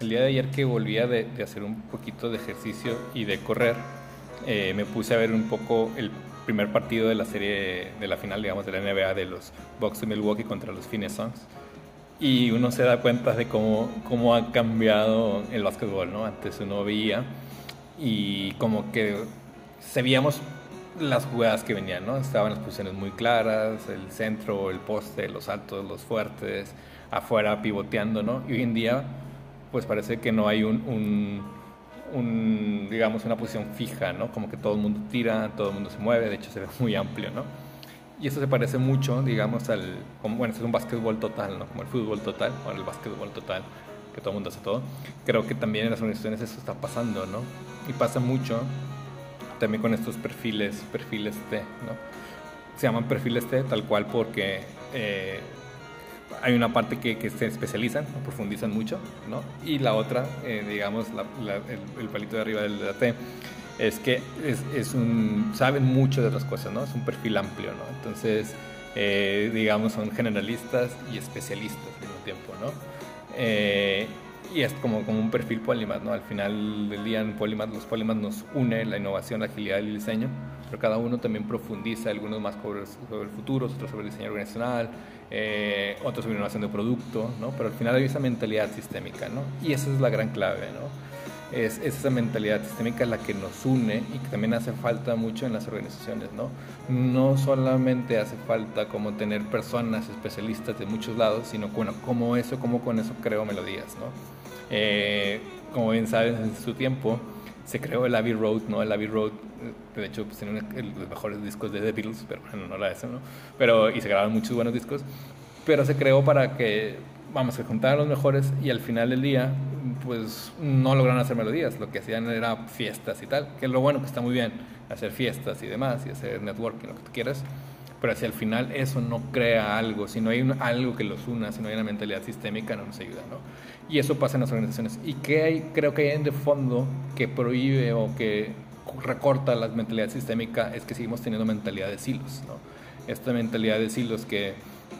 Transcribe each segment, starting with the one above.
El día de ayer que volvía de, de hacer un poquito de ejercicio y de correr, eh, me puse a ver un poco el primer partido de la serie, de la final, digamos, de la NBA de los Bucks de Milwaukee contra los Phoenix Suns. Y uno se da cuenta de cómo, cómo ha cambiado el básquetbol, ¿no? Antes uno veía y como que sabíamos las jugadas que venían, ¿no? Estaban las posiciones muy claras, el centro, el poste, los altos, los fuertes, afuera pivoteando, ¿no? Y hoy en día pues parece que no hay un, un, un, digamos, una posición fija, ¿no? Como que todo el mundo tira, todo el mundo se mueve, de hecho se ve muy amplio, ¿no? Y eso se parece mucho, digamos, al, como, bueno, es un básquetbol total, ¿no? Como el fútbol total, o el básquetbol total, que todo el mundo hace todo. Creo que también en las organizaciones eso está pasando, ¿no? Y pasa mucho también con estos perfiles, perfiles T, ¿no? Se llaman perfiles T tal cual porque eh, hay una parte que, que, se especializan, profundizan mucho, ¿no? Y la otra, eh, digamos, el, palito de arriba del de la T, es que es, un, saben mucho de otras cosas, ¿no? Es un perfil amplio, ¿no? Entonces, eh, digamos, son generalistas y especialistas al mismo tiempo, ¿no? Eh, y es como, como un perfil Polymath, ¿no? Al final del día en Polymath, los Polymath nos une la innovación, la agilidad y el diseño, pero cada uno también profundiza, algunos más sobre, sobre el futuro, otros sobre el diseño organizacional, eh, otros sobre innovación de producto, ¿no? Pero al final hay esa mentalidad sistémica, ¿no? Y esa es la gran clave, ¿no? Es, es, esa mentalidad sistémica la que nos une y que también hace falta mucho en las organizaciones, ¿no? No solamente hace falta como tener personas especialistas de muchos lados, sino como eso, como con eso creo melodías, ¿no? Eh, como bien sabes, en su tiempo se creó el Abbey Road, ¿no? El Abbey Road, de hecho, pues, tiene los mejores discos de The Beatles, pero bueno, no era eso, ¿no? Pero, y se grabaron muchos buenos discos, pero se creó para que, vamos, que juntaran los mejores y al final del día, pues no lograron hacer melodías, lo que hacían era fiestas y tal, que es lo bueno que está muy bien, hacer fiestas y demás, y hacer networking, lo que tú quieras, pero si al final eso no crea algo, si no hay algo que los una, si no hay una mentalidad sistémica, no nos ayuda, ¿no? Y eso pasa en las organizaciones. ¿Y qué hay, creo que hay de fondo que prohíbe o que recorta la mentalidad sistémica? Es que seguimos teniendo mentalidad de silos, ¿no? Esta mentalidad de silos que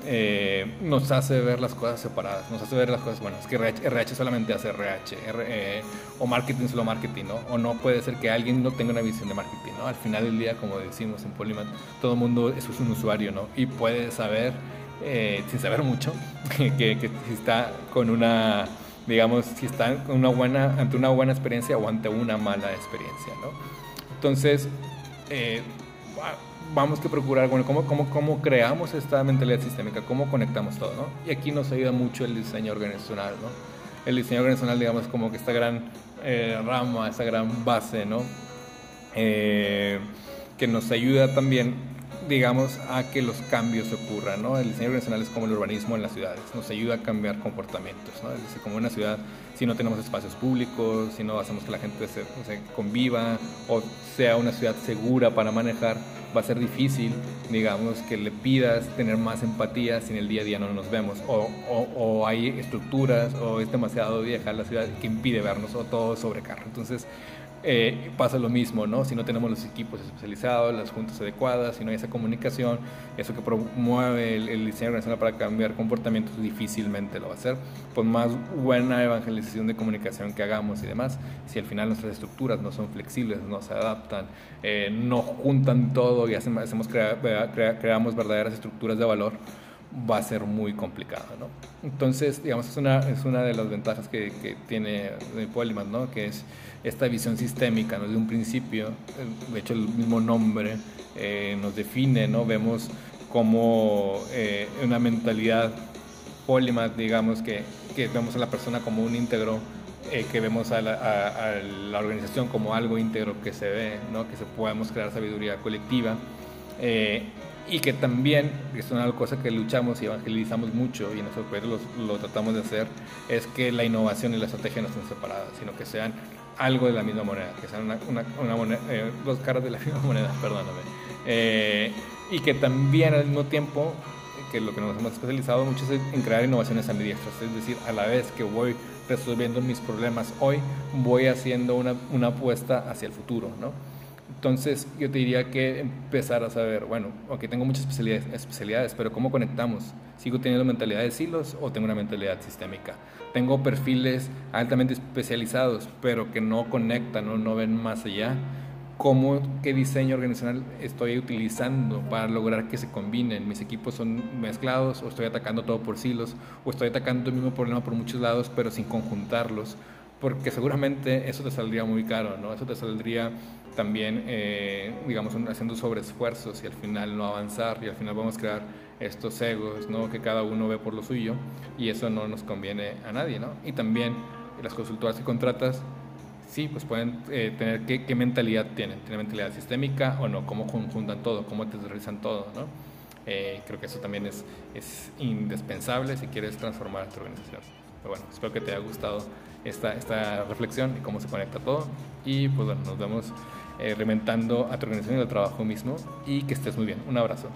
eh, nos hace ver las cosas separadas, nos hace ver las cosas, bueno, es que RH, solamente hace RH, eh, o marketing solo marketing, ¿no? O no puede ser que alguien no tenga una visión de marketing, ¿no? Al final del día, como decimos en Polymath, todo el mundo es un usuario, ¿no? Y puede saber, eh, sin saber mucho, que, está con una, digamos, si está una buena, ante una buena experiencia o ante una mala experiencia, ¿no? Entonces, eh, vamos que procurar, bueno, ¿cómo, cómo, cómo creamos esta mentalidad sistémica, cómo conectamos todo, ¿no? Y aquí nos ayuda mucho el diseño organizacional, ¿no? El diseño organizacional, digamos, como que esta gran eh, rama, esta gran base, ¿no? Eh, que nos ayuda también, digamos, a que los cambios ocurran, ¿no? El diseño organizacional es como el urbanismo en las ciudades, nos ayuda a cambiar comportamientos, ¿no? Es decir, como una ciudad, si no tenemos espacios públicos, si no hacemos que la gente se, se conviva o sea una ciudad segura para manejar, va a ser difícil, digamos, que le pidas tener más empatía si en el día a día no nos vemos, o, o, hay estructuras, o es demasiado vieja la ciudad que impide vernos, o todo sobrecarga. Entonces, eh, pasa lo mismo, ¿no? Si no tenemos los equipos especializados, las juntas adecuadas, si no hay esa comunicación, eso que promueve el, el diseño organizacional para cambiar comportamientos difícilmente lo va a hacer. Por más buena evangelización de comunicación que hagamos y demás, si al final nuestras estructuras no son flexibles, no se adaptan, eh, no juntan todo y hacemos, hacemos crea, crea, creamos verdaderas estructuras de valor, va a ser muy complicado, ¿no? Entonces, digamos, es una, es una de las ventajas que, que tiene Polymath, ¿no? Que es esta visión sistémica, ¿no? Desde un principio, de hecho el mismo nombre eh, nos define, ¿no? Vemos como eh, una mentalidad Polymath, digamos, que, que, vemos a la persona como un íntegro, eh, que vemos a la, a, a la, organización como algo íntegro que se ve, ¿no? Que se podemos crear sabiduría colectiva y que también, es una cosa que luchamos y evangelizamos mucho y nuestro proyecto lo, lo, tratamos de hacer, es que la innovación y la estrategia no estén separadas, sino que sean algo de la misma moneda, que sean una, una, una moneda, eh, dos caras de la misma moneda, perdóname. Eh, y que también al mismo tiempo que lo que nos hemos especializado mucho es en crear innovaciones ambidiestras, es decir, a la vez que voy resolviendo mis problemas hoy, voy haciendo una, una apuesta hacia el futuro, ¿no? Entonces yo te diría que empezar a saber, bueno, ok, tengo muchas especialidades, especialidades, pero ¿cómo conectamos? ¿Sigo teniendo mentalidad de silos o tengo una mentalidad sistémica? Tengo perfiles altamente especializados, pero que no conectan o no ven más allá. ¿Cómo, qué diseño organizacional estoy utilizando para lograr que se combinen? ¿Mis equipos son mezclados o estoy atacando todo por silos? ¿O estoy atacando el mismo problema por muchos lados pero sin conjuntarlos? Porque seguramente eso te saldría muy caro, ¿no? Eso te saldría también, eh, digamos, haciendo sobreesfuerzos y al final no avanzar y al final vamos a crear estos egos, ¿no? Que cada uno ve por lo suyo y eso no nos conviene a nadie, ¿no? Y también las consultoras que contratas, sí, pues pueden eh, tener qué, mentalidad tienen, tienen mentalidad sistémica o no, cómo conjuntan todo, cómo te realizan todo, ¿no? Eh, creo que eso también es, es indispensable si quieres transformar tu organización. Pero bueno, espero que te haya gustado esta, esta reflexión y cómo se conecta todo. Y pues bueno, nos vemos eh, reinventando a tu organización y al trabajo mismo. Y que estés muy bien. Un abrazo.